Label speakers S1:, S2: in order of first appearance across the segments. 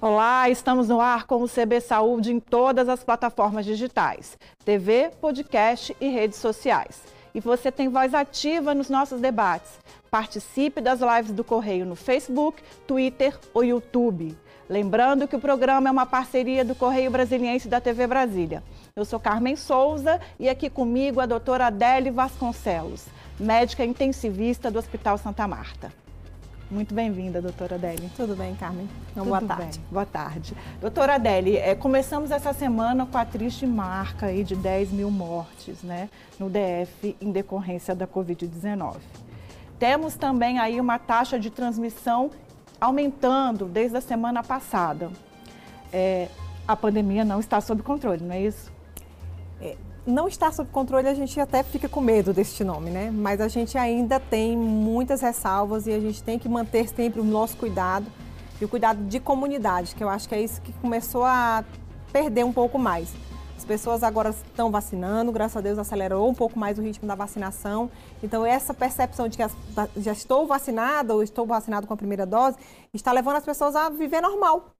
S1: Olá, estamos no ar com o CB Saúde em todas as plataformas digitais, TV, podcast e redes sociais. E você tem voz ativa nos nossos debates. Participe das lives do Correio no Facebook, Twitter ou YouTube. Lembrando que o programa é uma parceria do Correio Brasiliense da TV Brasília. Eu sou Carmen Souza e aqui comigo a doutora Adele Vasconcelos, médica intensivista do Hospital Santa Marta. Muito bem-vinda, doutora Adele.
S2: Tudo bem, Carmen? Então, boa tarde.
S1: Bem. Boa tarde. Doutora Adele, é, começamos essa semana com a triste marca aí de 10 mil mortes né, no DF em decorrência da Covid-19. Temos também aí uma taxa de transmissão aumentando desde a semana passada. É, a pandemia não está sob controle, não é isso?
S2: É, não está sob controle, a gente até fica com medo deste nome, né? Mas a gente ainda tem muitas ressalvas e a gente tem que manter sempre o nosso cuidado e o cuidado de comunidade, que eu acho que é isso que começou a perder um pouco mais. As pessoas agora estão vacinando, graças a Deus acelerou um pouco mais o ritmo da vacinação. Então, essa percepção de que já estou vacinada ou estou vacinado com a primeira dose está levando as pessoas a viver normal,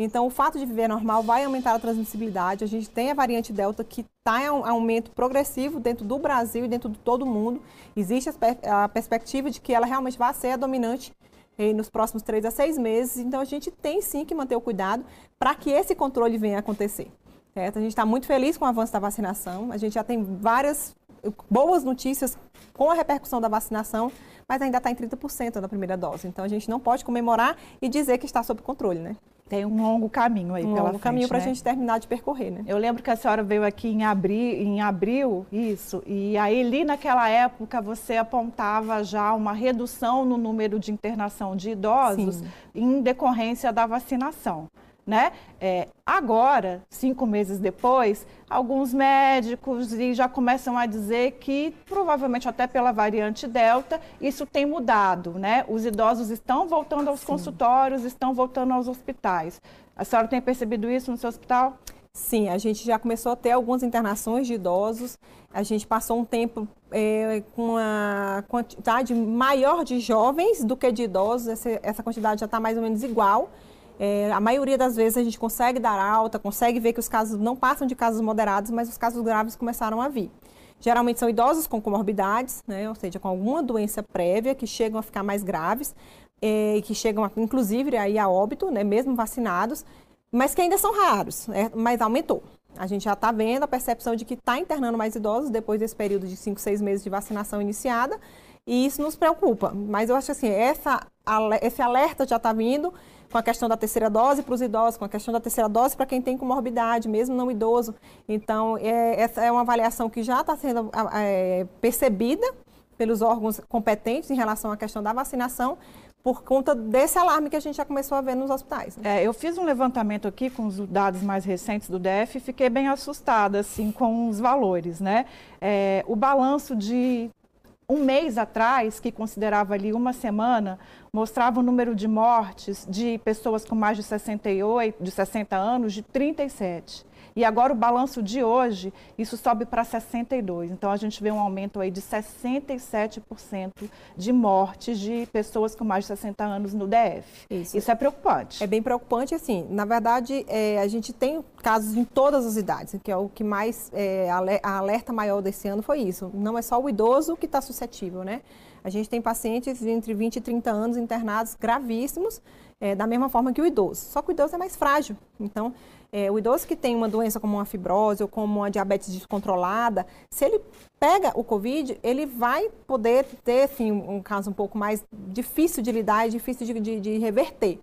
S2: então, o fato de viver normal vai aumentar a transmissibilidade. A gente tem a variante Delta que está em aumento progressivo dentro do Brasil e dentro de todo o mundo. Existe a perspectiva de que ela realmente vai ser a dominante eh, nos próximos três a seis meses. Então, a gente tem sim que manter o cuidado para que esse controle venha a acontecer. Certo? A gente está muito feliz com o avanço da vacinação. A gente já tem várias boas notícias com a repercussão da vacinação, mas ainda está em 30% da primeira dose. Então, a gente não pode comemorar e dizer que está sob controle, né?
S1: Tem um longo caminho aí
S2: um
S1: pela
S2: longo caminho para a né? gente terminar de percorrer, né?
S1: Eu lembro que a senhora veio aqui em abril, em abril, isso, e aí ali naquela época você apontava já uma redução no número de internação de idosos Sim. em decorrência da vacinação né? É, agora, cinco meses depois, alguns médicos já começam a dizer que, provavelmente até pela variante Delta, isso tem mudado, né? Os idosos estão voltando aos Sim. consultórios, estão voltando aos hospitais. A senhora tem percebido isso no seu hospital?
S2: Sim, a gente já começou a ter algumas internações de idosos. A gente passou um tempo é, com uma quantidade maior de jovens do que de idosos. Essa, essa quantidade já está mais ou menos igual. É, a maioria das vezes a gente consegue dar alta, consegue ver que os casos não passam de casos moderados, mas os casos graves começaram a vir. Geralmente são idosos com comorbidades, né, ou seja, com alguma doença prévia que chegam a ficar mais graves, é, que chegam a, inclusive aí a óbito, né, mesmo vacinados, mas que ainda são raros, né, mas aumentou. A gente já está vendo a percepção de que está internando mais idosos depois desse período de 5, 6 meses de vacinação iniciada, e isso nos preocupa. Mas eu acho assim, essa, esse alerta já está vindo, com a questão da terceira dose para os idosos, com a questão da terceira dose para quem tem comorbidade, mesmo não idoso. Então, é, essa é uma avaliação que já está sendo é, percebida pelos órgãos competentes em relação à questão da vacinação, por conta desse alarme que a gente já começou a ver nos hospitais.
S1: Né? É, eu fiz um levantamento aqui com os dados mais recentes do DF e fiquei bem assustada assim, com os valores. Né? É, o balanço de um mês atrás, que considerava ali uma semana, mostrava o número de mortes de pessoas com mais de 68, de 60 anos, de 37. E agora o balanço de hoje, isso sobe para 62. Então a gente vê um aumento aí de 67% de mortes de pessoas com mais de 60 anos no DF. Isso, isso é preocupante.
S2: É bem preocupante, assim. Na verdade, é, a gente tem casos em todas as idades, que é o que mais é, a alerta maior desse ano foi isso. Não é só o idoso que está suscetível, né? A gente tem pacientes entre 20 e 30 anos internados gravíssimos, é, da mesma forma que o idoso. Só que o idoso é mais frágil. Então, é, o idoso que tem uma doença como uma fibrose ou como uma diabetes descontrolada, se ele pega o Covid, ele vai poder ter, assim, um caso um pouco mais difícil de lidar difícil de, de, de reverter.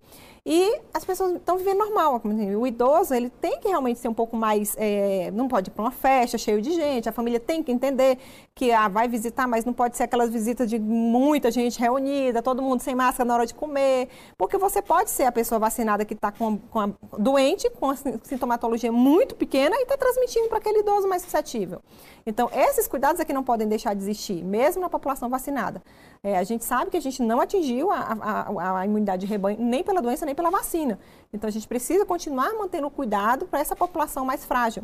S2: E as pessoas estão vivendo normal. O idoso, ele tem que realmente ser um pouco mais. É, não pode ir para uma festa cheio de gente, a família tem que entender que ah, vai visitar, mas não pode ser aquelas visitas de muita gente reunida, todo mundo sem máscara na hora de comer. Porque você pode ser a pessoa vacinada que está com, com a, doente, com a sintomatologia muito pequena e está transmitindo para aquele idoso mais suscetível. Então, esses cuidados é que não podem deixar de existir, mesmo na população vacinada. É, a gente sabe que a gente não atingiu a, a, a, imunidade de rebanho nem pela doença, nem pela vacina. Então, a gente precisa continuar mantendo cuidado para essa população mais frágil.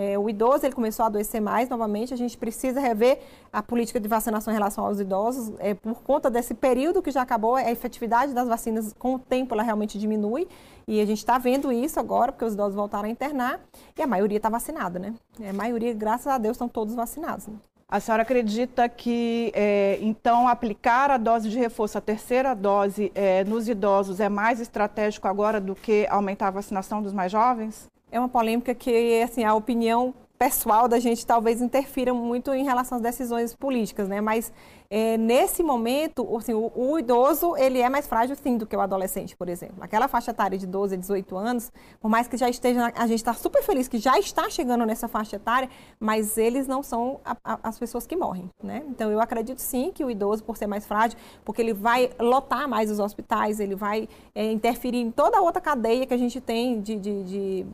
S2: É, o idoso ele começou a adoecer mais novamente. A gente precisa rever a política de vacinação em relação aos idosos. É, por conta desse período que já acabou, a efetividade das vacinas com o tempo ela realmente diminui. E a gente está vendo isso agora, porque os idosos voltaram a internar e a maioria está vacinada, né? A maioria, graças a Deus, estão todos vacinados. Né?
S1: A senhora acredita que, é, então, aplicar a dose de reforço, a terceira dose é, nos idosos é mais estratégico agora do que aumentar a vacinação dos mais jovens?
S2: É uma polêmica que, assim, a opinião pessoal da gente talvez interfira muito em relação às decisões políticas, né? Mas é, nesse momento, assim, o, o, idoso ele é mais frágil sim do que o adolescente, por exemplo. Aquela faixa etária de 12 a 18 anos, por mais que já esteja, a gente está super feliz que já está chegando nessa faixa etária, mas eles não são a, a, as pessoas que morrem, né? Então eu acredito sim que o idoso, por ser mais frágil, porque ele vai lotar mais os hospitais, ele vai é, interferir em toda a outra cadeia que a gente tem de, de, de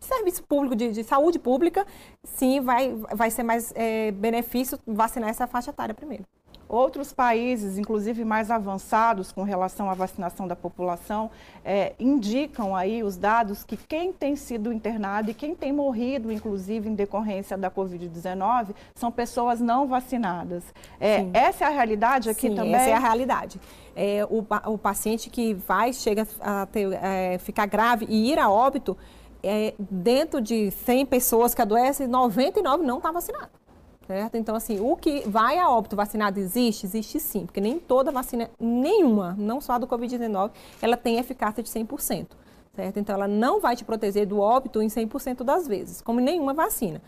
S2: serviço público, de, de, saúde pública, sim, vai, vai ser mais é, benefício vacinar essa faixa etária primeiro.
S1: Outros países, inclusive mais avançados com relação à vacinação da população, é, indicam aí os dados que quem tem sido internado e quem tem morrido, inclusive em decorrência da Covid-19, são pessoas não vacinadas. É, essa é a realidade aqui
S2: Sim,
S1: também?
S2: Essa é a realidade. É, o, o paciente que vai, chega a ter, é, ficar grave e ir a óbito, é, dentro de 100 pessoas que adoecem, 99 não está vacinado. Certo? Então, assim, o que vai a óbito vacinado existe? Existe sim, porque nem toda vacina, nenhuma, não só a do Covid-19, ela tem eficácia de 100%. Certo? Então, ela não vai te proteger do óbito em 100% das vezes, como nenhuma vacina.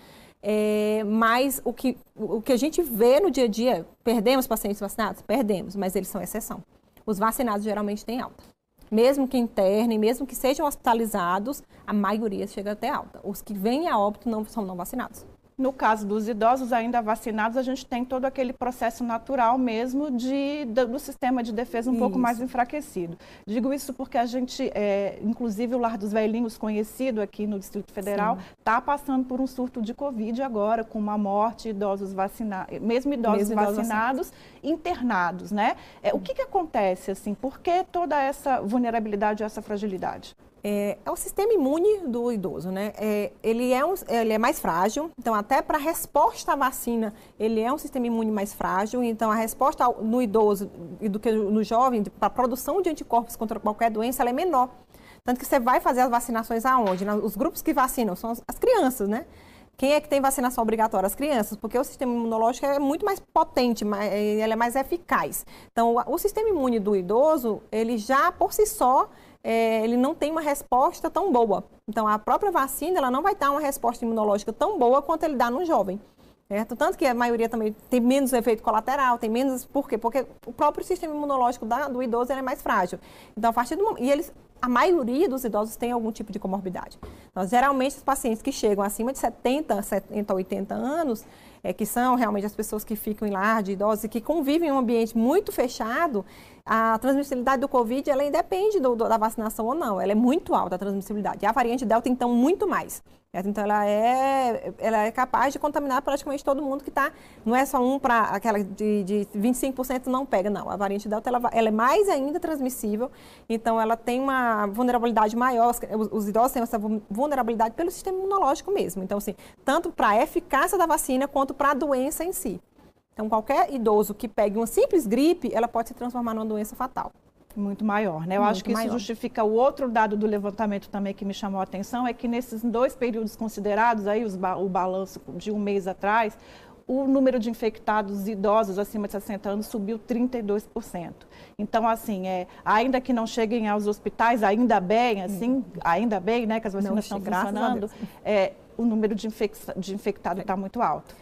S2: É, mas o que, o que a gente vê no dia a dia, perdemos pacientes vacinados? Perdemos, mas eles são exceção. Os vacinados geralmente têm alta mesmo que internem, mesmo que sejam hospitalizados, a maioria chega até alta. Os que vêm a óbito não são não vacinados.
S1: No caso dos idosos ainda vacinados, a gente tem todo aquele processo natural mesmo de, do sistema de defesa um isso. pouco mais enfraquecido. Digo isso porque a gente, é, inclusive o Lar dos Velhinhos, conhecido aqui no Distrito Federal, está passando por um surto de Covid agora, com uma morte, idosos vacinados, mesmo idosos mesmo vacinados, internados, né? É, o que, que acontece, assim? Por que toda essa vulnerabilidade, essa fragilidade?
S2: É, é, o sistema imune do idoso, né? É, ele, é um, ele é mais frágil, então até para a resposta à vacina, ele é um sistema imune mais frágil, então a resposta ao, no idoso e do que no jovem, para a produção de anticorpos contra qualquer doença, ela é menor. Tanto que você vai fazer as vacinações aonde? Os grupos que vacinam são as, as crianças, né? Quem é que tem vacinação obrigatória? As crianças, porque o sistema imunológico é muito mais potente, mais, ele é mais eficaz. Então, o, o sistema imune do idoso, ele já por si só é, ele não tem uma resposta tão boa. Então, a própria vacina ela não vai dar uma resposta imunológica tão boa quanto ele dá no jovem. Certo? Tanto que a maioria também tem menos efeito colateral, tem menos. Por quê? Porque o próprio sistema imunológico da, do idoso é mais frágil. Então, a partir do momento. E eles, a maioria dos idosos tem algum tipo de comorbidade. Então, geralmente, os pacientes que chegam acima de 70, 70, 80 anos, é, que são realmente as pessoas que ficam em lar de idosos e que convivem em um ambiente muito fechado, a transmissibilidade do Covid, ela independe do, do, da vacinação ou não. Ela é muito alta, a transmissibilidade. E a variante Delta, então, muito mais. Então, ela é, ela é capaz de contaminar praticamente todo mundo que está... Não é só um para aquela de, de 25% não pega, não. A variante Delta, ela, ela, é mais ainda transmissível. Então, ela tem uma vulnerabilidade maior. Os, os idosos têm essa vulnerabilidade pelo sistema imunológico mesmo. Então, assim, tanto para a eficácia da vacina quanto para a doença em si. Então, qualquer idoso que pegue uma simples gripe, ela pode se transformar numa doença fatal.
S1: Muito maior, né? Eu Muito acho que maior. isso justifica o outro dado do levantamento também que me chamou a atenção, é que nesses dois períodos considerados, aí os, o balanço de um mês atrás, o número de infectados idosos acima de 60 anos subiu 32%. Então, assim, é, ainda que não cheguem aos hospitais, ainda bem, assim, ainda bem, né, que as vacinas não, estão funcionando, é, o número de, infec de infectado está muito alto.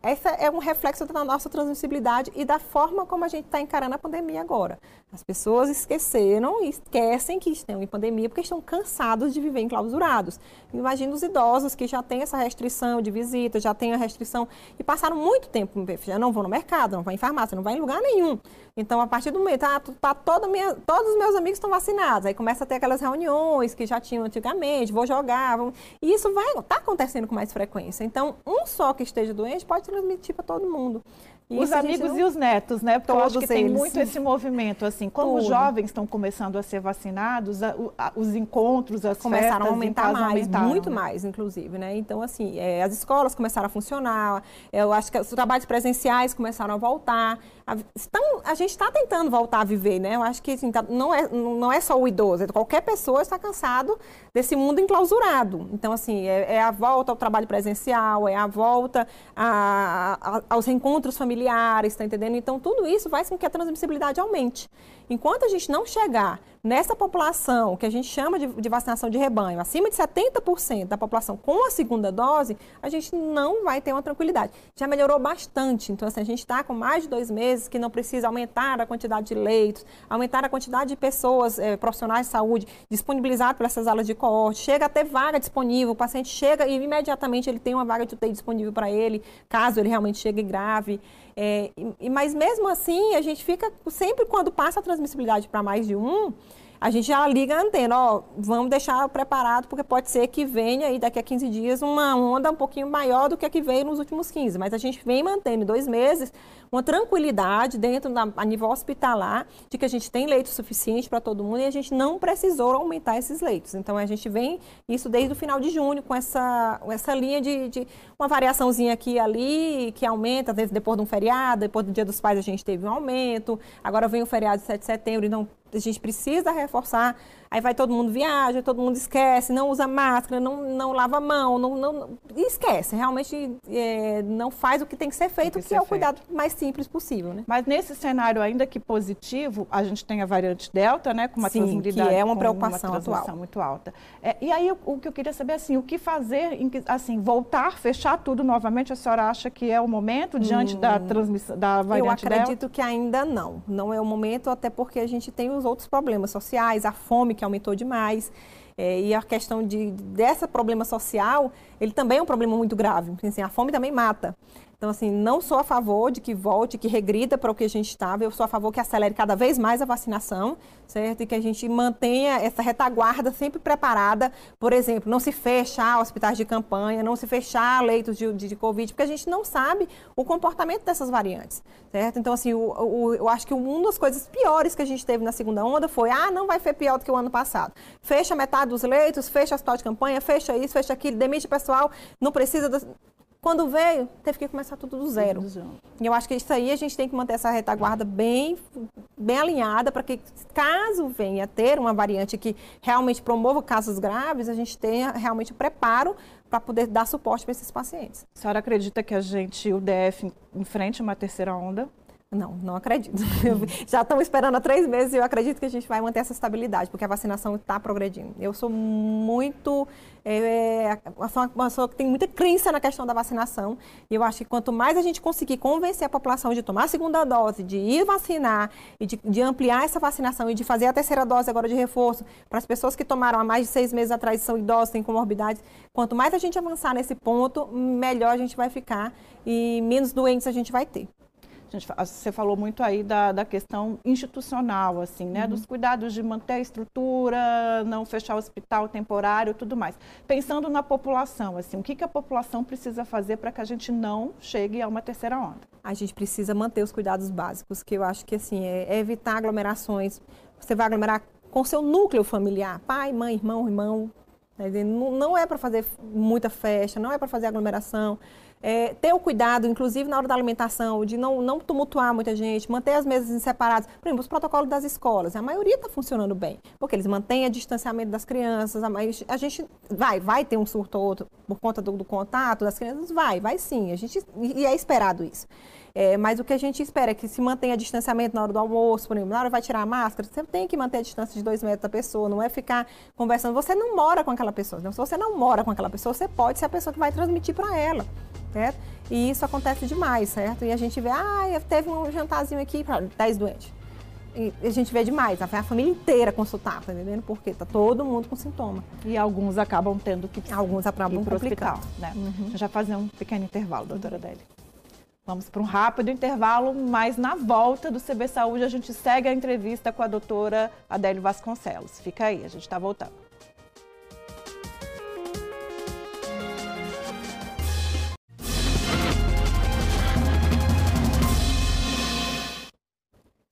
S2: Essa é um reflexo da nossa transmissibilidade e da forma como a gente está encarando a pandemia agora. As pessoas esqueceram e esquecem que estão em pandemia porque estão cansados de viver enclausurados. Imagina os idosos que já têm essa restrição de visita, já têm a restrição e passaram muito tempo, já não vão no mercado, não vão em farmácia, não vão em lugar nenhum. Então, a partir do momento, ah, tá todo minha, todos os meus amigos estão vacinados, aí começa a ter aquelas reuniões que já tinham antigamente, vou jogar, vou... e isso vai, está acontecendo com mais frequência. Então, um só que esteja doente pode transmitir para todo mundo.
S1: Isso os amigos não... e os netos, né? Porque Todos eu acho que tem eles. muito esse movimento, assim, como Tudo. os jovens estão começando a ser vacinados, a, a, os encontros, as
S2: começaram
S1: a
S2: aumentar mais, aumentaram, muito né? mais, inclusive, né? Então, assim, é, as escolas começaram a funcionar, eu acho que os trabalhos presenciais começaram a voltar. A, estão, a gente está tentando voltar a viver, né? Eu acho que assim, tá, não, é, não é só o idoso, é qualquer pessoa está cansado desse mundo enclausurado. Então, assim, é, é a volta ao trabalho presencial, é a volta a, a, aos encontros familiares, está entendendo? Então, tudo isso faz com que a transmissibilidade aumente. Enquanto a gente não chegar nessa população que a gente chama de, de, vacinação de rebanho, acima de 70% da população com a segunda dose, a gente não vai ter uma tranquilidade. Já melhorou bastante. Então, assim, a gente está com mais de dois meses que não precisa aumentar a quantidade de leitos, aumentar a quantidade de pessoas, eh, profissionais de saúde, disponibilizados para essas alas de coorte. Chega a ter vaga disponível, o paciente chega e imediatamente ele tem uma vaga de UTI disponível para ele, caso ele realmente chegue grave. É, e, mas mesmo assim, a gente fica sempre quando passa a transmissibilidade para mais de um, a gente já liga a antena, ó, vamos deixar preparado, porque pode ser que venha aí daqui a 15 dias uma onda um pouquinho maior do que a que veio nos últimos 15. Mas a gente vem mantendo em dois meses uma tranquilidade dentro da, a nível hospitalar de que a gente tem leito suficiente para todo mundo e a gente não precisou aumentar esses leitos. Então a gente vem isso desde o final de junho com essa, essa linha de, de uma variaçãozinha aqui e ali que aumenta, às vezes depois de um feriado, depois do Dia dos Pais a gente teve um aumento, agora vem o feriado de 7 de setembro, então a gente precisa reforçar Aí vai todo mundo viaja, todo mundo esquece, não usa máscara, não, não lava a mão, não, não esquece. Realmente é, não faz o que tem que ser feito, que, que é o feito. cuidado mais simples possível. Né?
S1: Mas nesse cenário, ainda que positivo, a gente tem a variante Delta, né? Com uma Sim.
S2: Que é uma preocupação uma atual.
S1: muito alta. É, e aí, o, o, que eu queria saber, assim, o que fazer, assim, voltar, fechar tudo novamente, a senhora acha que é o momento diante hum, da transmissão da variante
S2: Delta? Eu acredito Delta? que ainda não. Não é o momento, até porque a gente tem os outros problemas sociais, a fome que aumentou demais. É, e a questão de, dessa problema social, ele também é um problema muito grave. Assim, a fome também mata. Então, assim, não sou a favor de que volte, que regrida para o que a gente estava. Eu sou a favor que acelere cada vez mais a vacinação, certo? E que a gente mantenha essa retaguarda sempre preparada. Por exemplo, não se fechar hospitais de campanha, não se fechar leitos de, de, de Covid, porque a gente não sabe o comportamento dessas variantes, certo? Então, assim, o, o, eu acho que uma das coisas piores que a gente teve na segunda onda foi, ah, não vai ser pior do que o ano passado. Fecha metade dos leitos, fecha hospital de campanha, fecha isso, fecha aquilo, demite pessoal, não precisa... quando veio, teve que começar tudo do zero. E eu acho que isso aí a gente tem que manter essa retaguarda bem, bem alinhada para que, caso venha ter uma variante que realmente promova casos graves, a gente tenha realmente o preparo para poder dar suporte para esses pacientes.
S1: A senhora acredita que a gente, o DF, enfrente uma terceira onda?
S2: Não, não acredito. Já estamos esperando há três meses e eu acredito que a gente vai manter essa estabilidade, porque a vacinação está progredindo. Eu sou muito. É, uma pessoa que tem muita crença na questão da vacinação. E eu acho que quanto mais a gente conseguir convencer a população de tomar a segunda dose, de ir vacinar e de, de ampliar essa vacinação e de fazer a terceira dose agora de reforço para as pessoas que tomaram há mais de seis meses atrás são idosas, têm comorbidades, quanto mais a gente avançar nesse ponto, melhor a gente vai ficar e menos doentes a gente vai ter.
S1: Gente, você falou muito aí da, da questão institucional, assim, né? Uhum. Dos cuidados de manter a estrutura, não fechar o hospital temporário, tudo mais. Pensando na população, assim, o que, que a população precisa fazer para que a gente não chegue a uma terceira onda?
S2: A gente precisa manter os cuidados básicos, que eu acho que, assim, é, é evitar aglomerações. Você vai aglomerar com seu núcleo familiar, pai, mãe, irmão, irmão. Não é para fazer muita festa, não é para fazer aglomeração é, ter o cuidado, inclusive na hora da alimentação, de não, não tumultuar muita gente, manter as mesas separadas. Por exemplo, os protocolos das escolas, a maioria está funcionando bem, porque eles mantêm o distanciamento das crianças, a, a, gente vai, vai ter um surto ou outro por conta do, do contato das crianças, vai, vai sim, a gente, e é esperado isso. É, mas o que a gente espera é que se mantenha distanciamento na hora do almoço, por exemplo, na hora vai tirar a máscara, você tem que manter a distância de dois metros da pessoa, não é ficar conversando. Você não mora com aquela pessoa. Então, se você não mora com aquela pessoa, você pode ser a pessoa que vai transmitir para ela certo? E isso acontece demais, certo? E a gente vê, ah, teve um jantarzinho aqui para 10 doentes. E a gente vê demais, a família inteira consultar, tá entendendo? Porque tá todo mundo com sintoma.
S1: E alguns acabam tendo que
S2: alguns acabam
S1: ir para o hospital, né? Uhum. Já fazer um pequeno intervalo, doutora uhum. Adélia. Vamos para um rápido intervalo, mas na volta do CB Saúde a gente segue a entrevista com a doutora Adélio Vasconcelos. Fica aí, a gente está voltando.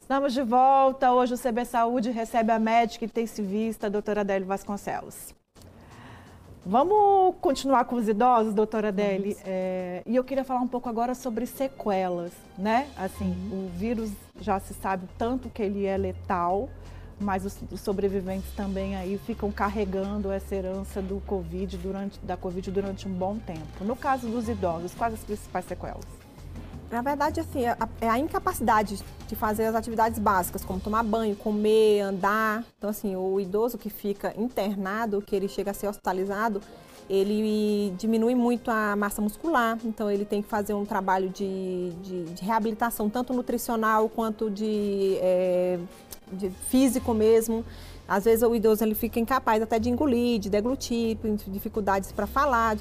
S1: Estamos de volta. Hoje o CB Saúde recebe a médica intensivista, a doutora Adélio Vasconcelos. Vamos continuar com os idosos, doutora Adele? É, e eu queria falar um pouco agora sobre sequelas, né? Assim, uhum. o vírus já se sabe tanto que ele é letal, mas os, os, sobreviventes também aí ficam carregando essa herança do COVID durante, da Covid durante um bom tempo. No caso dos idosos, quais as principais sequelas?
S2: Na verdade, assim, é a, é a, incapacidade de fazer as atividades básicas, como tomar banho, comer, andar. Então, assim, o idoso que fica internado, que ele chega a ser hospitalizado, ele diminui muito a massa muscular. Então, ele tem que fazer um trabalho de, de, de reabilitação, tanto nutricional quanto de, é, de físico mesmo. Às vezes o idoso ele fica incapaz até de engolir, de deglutir, dificuldades para falar.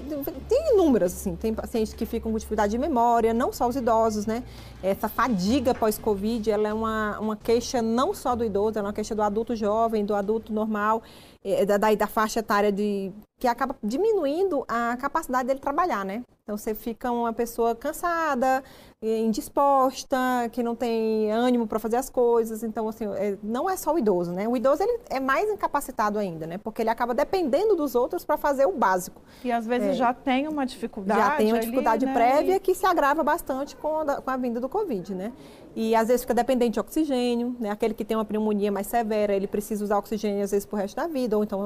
S2: Tem inúmeras, assim. Tem pacientes que ficam com dificuldade de memória, não só os idosos, né? Essa fadiga pós-Covid, ela é uma, uma queixa não só do idoso, ela é uma queixa do adulto jovem, do adulto normal, é, da, da faixa etária de que acaba diminuindo a capacidade dele trabalhar, né? Então você fica uma pessoa cansada, indisposta, que não tem ânimo para fazer as coisas. Então, assim, é, não é só o idoso, né? O idoso ele é mais incapacitado ainda, né? Porque ele acaba dependendo dos outros para fazer o básico.
S1: E às vezes é, já tem uma dificuldade.
S2: Já tem uma dificuldade ali, né? prévia que se agrava bastante com a, com a vinda do Covid, né? E às vezes fica dependente de oxigênio, né? Aquele que tem uma pneumonia mais severa, ele precisa usar oxigênio às vezes por resto da vida, ou então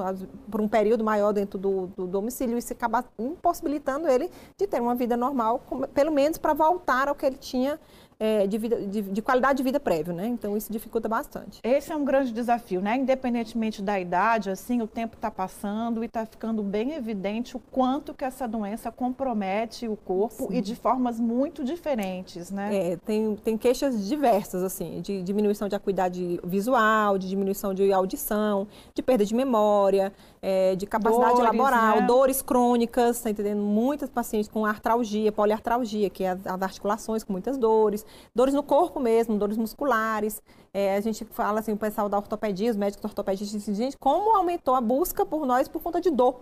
S2: por um período maior dentro do, do domicílio, isso acaba impossibilitando ele de ter uma vida normal, pelo menos para voltar ao que ele tinha é, de, vida, de, de, qualidade de vida prévio, né? Então isso dificulta bastante.
S1: Esse é um grande desafio, né? Independentemente da idade, assim, o tempo está passando e está ficando bem evidente o quanto que essa doença compromete o corpo Sim. e de formas muito diferentes, né?
S2: É, tem, tem queixas diversas, assim, de diminuição de acuidade visual, de diminuição de audição, de perda de memória, é, de capacidade dores, laboral, né? dores crônicas, tá entendendo? Muitas pacientes com artralgia, poliartralgia, que é as, articulações com muitas dores, dores no corpo mesmo, dores musculares. É, a gente fala assim, o pessoal da ortopedia, os médicos ortopedistas dizem, gente, como aumentou a busca por nós por conta de dor.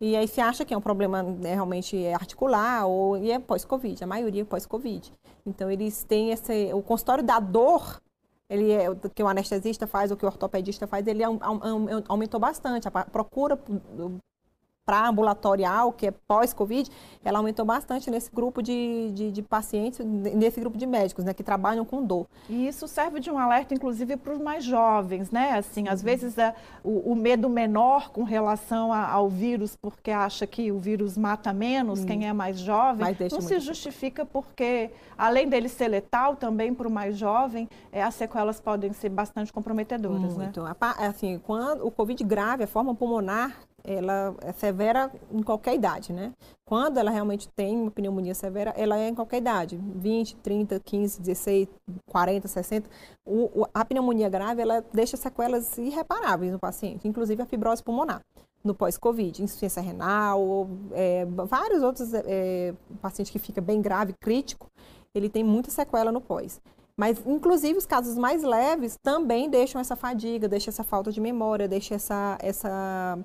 S2: E aí se acha que é um problema né, realmente articular ou e é pós-Covid, a maioria é pós-Covid. Então eles têm esse, o consultório da dor ele é, o que o anestesista faz, o que o ortopedista faz, ele aumentou bastante. A procura para ambulatorial, que é pós-Covid, ela aumentou bastante nesse grupo de, de, de, pacientes, nesse grupo de médicos, né, que trabalham com dor.
S1: E isso serve de um alerta, inclusive, para os mais jovens, né? Assim, às vezes é, o, o, medo menor com relação a, ao vírus, porque acha que o vírus mata menos, quem é mais jovem, não se justifica porque, além dele ser letal, também para o mais jovem, é, as sequelas podem ser bastante comprometedoras,
S2: né? Muito. né? Assim, quando o Covid grave, a forma pulmonar ela é severa em qualquer idade, né? Quando ela realmente tem uma pneumonia severa, ela é em qualquer idade, 20, 30, 15, 16, 40, 60. O, o, a pneumonia grave, ela deixa sequelas irreparáveis no paciente, inclusive a fibrose pulmonar no pós-Covid, insuficiência renal, é, vários outros é, pacientes que fica bem grave, crítico, ele tem muita sequela no pós. Mas, inclusive, os casos mais leves também deixam essa fadiga, deixam essa falta de memória, deixam essa, essa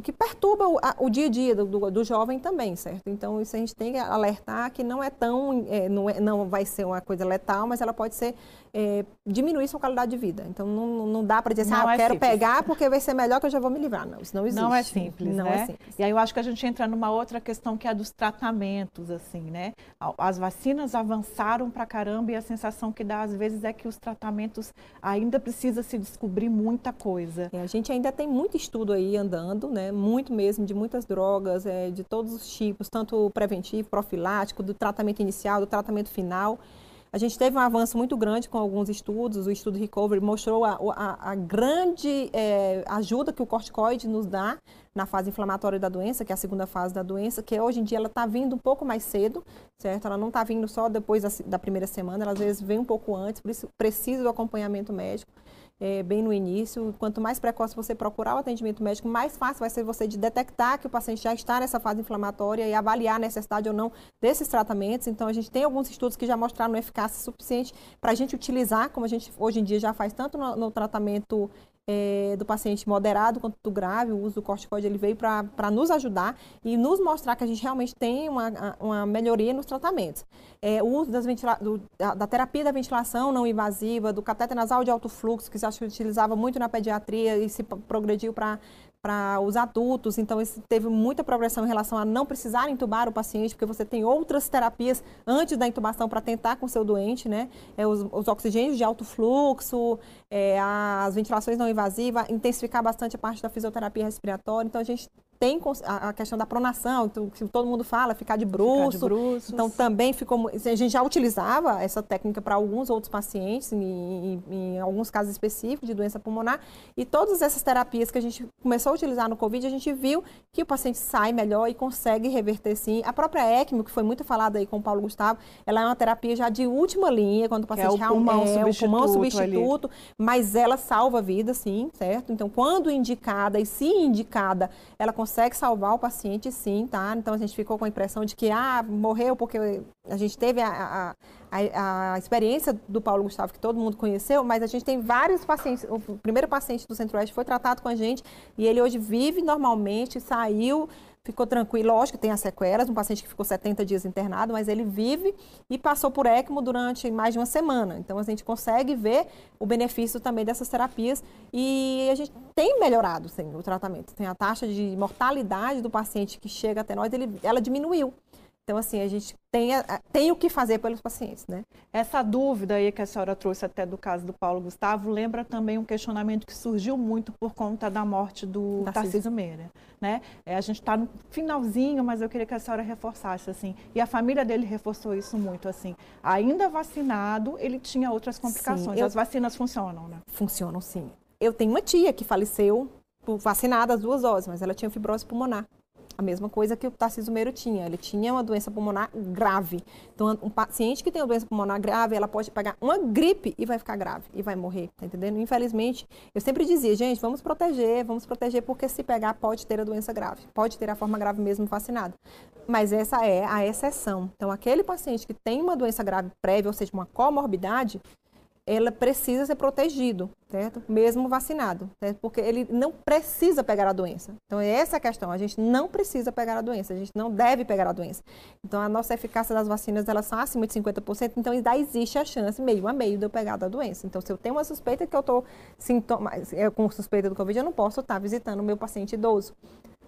S2: o que perturba o, a, o dia a dia do, do, do, jovem também, certo? Então, isso a gente tem que alertar que não é tão, é, não, é, não vai ser uma coisa letal, mas ela pode ser é, diminuir sua qualidade de vida. Então, não, não dá para dizer assim, ah, eu é quero simples. pegar porque vai ser melhor que eu já vou me livrar. Não, isso não existe.
S1: Não é simples, não é né? É simples. E aí eu acho que a gente entra numa outra questão que é a dos tratamentos, assim, né? As vacinas avançaram para caramba e a sensação que dá às vezes é que os tratamentos ainda precisa se descobrir muita coisa.
S2: É, a gente ainda tem muito estudo aí andando, né? Muito mesmo, de muitas drogas, é, de todos os tipos, tanto preventivo, profilático, do tratamento inicial, do tratamento final. A gente teve um avanço muito grande com alguns estudos. O estudo Recovery mostrou a, a, a grande é, ajuda que o corticoide nos dá na fase inflamatória da doença, que é a segunda fase da doença, que hoje em dia ela está vindo um pouco mais cedo, certo? Ela não está vindo só depois da, da, primeira semana, ela às vezes vem um pouco antes, por isso precisa do acompanhamento médico é, bem no início. Quanto mais precoce você procurar o atendimento médico, mais fácil vai ser você de detectar que o paciente já está nessa fase inflamatória e avaliar a necessidade ou não desses tratamentos. Então, a gente tem alguns estudos que já mostraram eficácia suficiente para a gente utilizar, como a gente hoje em dia já faz tanto no, no tratamento é, do paciente moderado quanto do grave, o uso do corticoide ele veio para nos ajudar e nos mostrar que a gente realmente tem uma, uma melhoria nos tratamentos. É, o uso do, da, da, terapia da ventilação não invasiva, do cateter nasal de alto fluxo, que se utilizava muito na pediatria e se progrediu para para os adultos, então isso teve muita progressão em relação a não precisar intubar o paciente, porque você tem outras terapias antes da intubação para tentar com o seu doente, né? É, os, os oxigênios de alto fluxo, é, as ventilações não invasivas, intensificar bastante a parte da fisioterapia respiratória. Então a gente tem a questão da pronação, então, que todo mundo fala, ficar de bruxo. então, também ficou. A gente já utilizava essa técnica para alguns outros pacientes, em, em, em, alguns casos específicos de doença pulmonar. E todas essas terapias que a gente começou a utilizar no Covid, a gente viu que o paciente sai melhor e consegue reverter sim. A própria ECMO, que foi muito falada aí com o Paulo Gustavo, ela é uma terapia já de última linha, quando o paciente
S1: é o pulmão é, substituto, o pulmão substituto
S2: mas ela salva a vida, sim, certo? Então, quando indicada e se indicada, ela consegue consegue salvar o paciente sim, tá? Então a gente ficou com a impressão de que, ah, morreu porque a gente teve a, a, a, experiência do Paulo Gustavo, que todo mundo conheceu, mas a gente tem vários pacientes. O primeiro paciente do Centro-Oeste foi tratado com a gente e ele hoje vive normalmente, saiu ficou tranquilo. Lógico, tem as sequelas, um paciente que ficou 70 dias internado, mas ele vive e passou por ECMO durante mais de uma semana. Então, a gente consegue ver o benefício também dessas terapias e a gente tem melhorado sim, o tratamento. Tem a taxa de mortalidade do paciente que chega até nós, ele, ela diminuiu. Então, assim, a gente tem, tem o que fazer pelos pacientes, né?
S1: Essa dúvida aí que a senhora trouxe até do caso do Paulo Gustavo, lembra também um questionamento que surgiu muito por conta da morte do Tarcísio Meira, né? É, a gente está no finalzinho, mas eu queria que a senhora reforçasse, assim, e a família dele reforçou isso muito, assim, ainda vacinado, ele tinha outras complicações. Sim, eu... As vacinas funcionam, né?
S2: Funcionam, sim. Eu tenho uma tia que faleceu vacinada as duas doses, mas ela tinha fibrose pulmonar. A mesma coisa que o Tarcísio Meiro tinha. Ele tinha uma doença pulmonar grave. Então, um paciente que tem uma doença pulmonar grave, ela pode pegar uma gripe e vai ficar grave e vai morrer, tá entendendo? Infelizmente, eu sempre dizia, gente, vamos proteger, vamos proteger, porque se pegar, pode ter a doença grave. Pode ter a forma grave mesmo vacinado. Mas essa é a exceção. Então, aquele paciente que tem uma doença grave prévia, ou seja, uma comorbidade, ela precisa ser protegido, certo? Mesmo vacinado, certo? Porque ele não precisa pegar a doença. Então, essa é a questão. A gente não precisa pegar a doença, a gente não deve pegar a doença. Então, a nossa eficácia das vacinas, elas são acima de 50%, então ainda existe a chance, meio a meio, de eu pegar da doença. Então, se eu tenho uma suspeita que eu estou com suspeita do Covid, eu não posso estar visitando o meu paciente idoso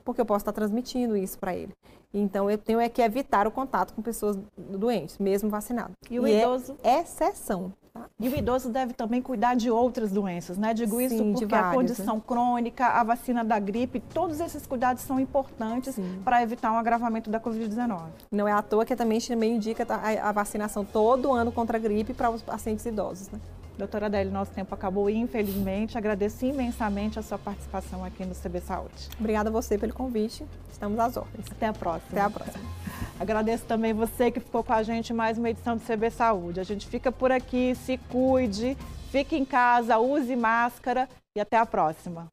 S2: porque eu posso estar transmitindo isso para ele. Então, eu tenho é que evitar o contato com pessoas doentes, mesmo vacinado.
S1: E o e é idoso?
S2: É exceção.
S1: E o idoso deve também cuidar de outras doenças, né? Digo Sim, isso porque várias, a condição né? crônica, a vacina da gripe, todos esses cuidados são importantes para evitar um agravamento da Covid-19.
S2: Não é à toa que também também indica a, a vacinação todo ano contra a gripe para os pacientes idosos, né?
S1: Doutora Adele, nosso tempo acabou, infelizmente. Agradeço imensamente a sua participação aqui no CB Saúde.
S2: Obrigada a você pelo convite. Estamos às ordens.
S1: Até a próxima.
S2: Até a próxima.
S1: Agradeço também você que ficou com a gente mais uma edição do CB Saúde. A gente fica por aqui, se cuide, fique em casa, use máscara e até a próxima.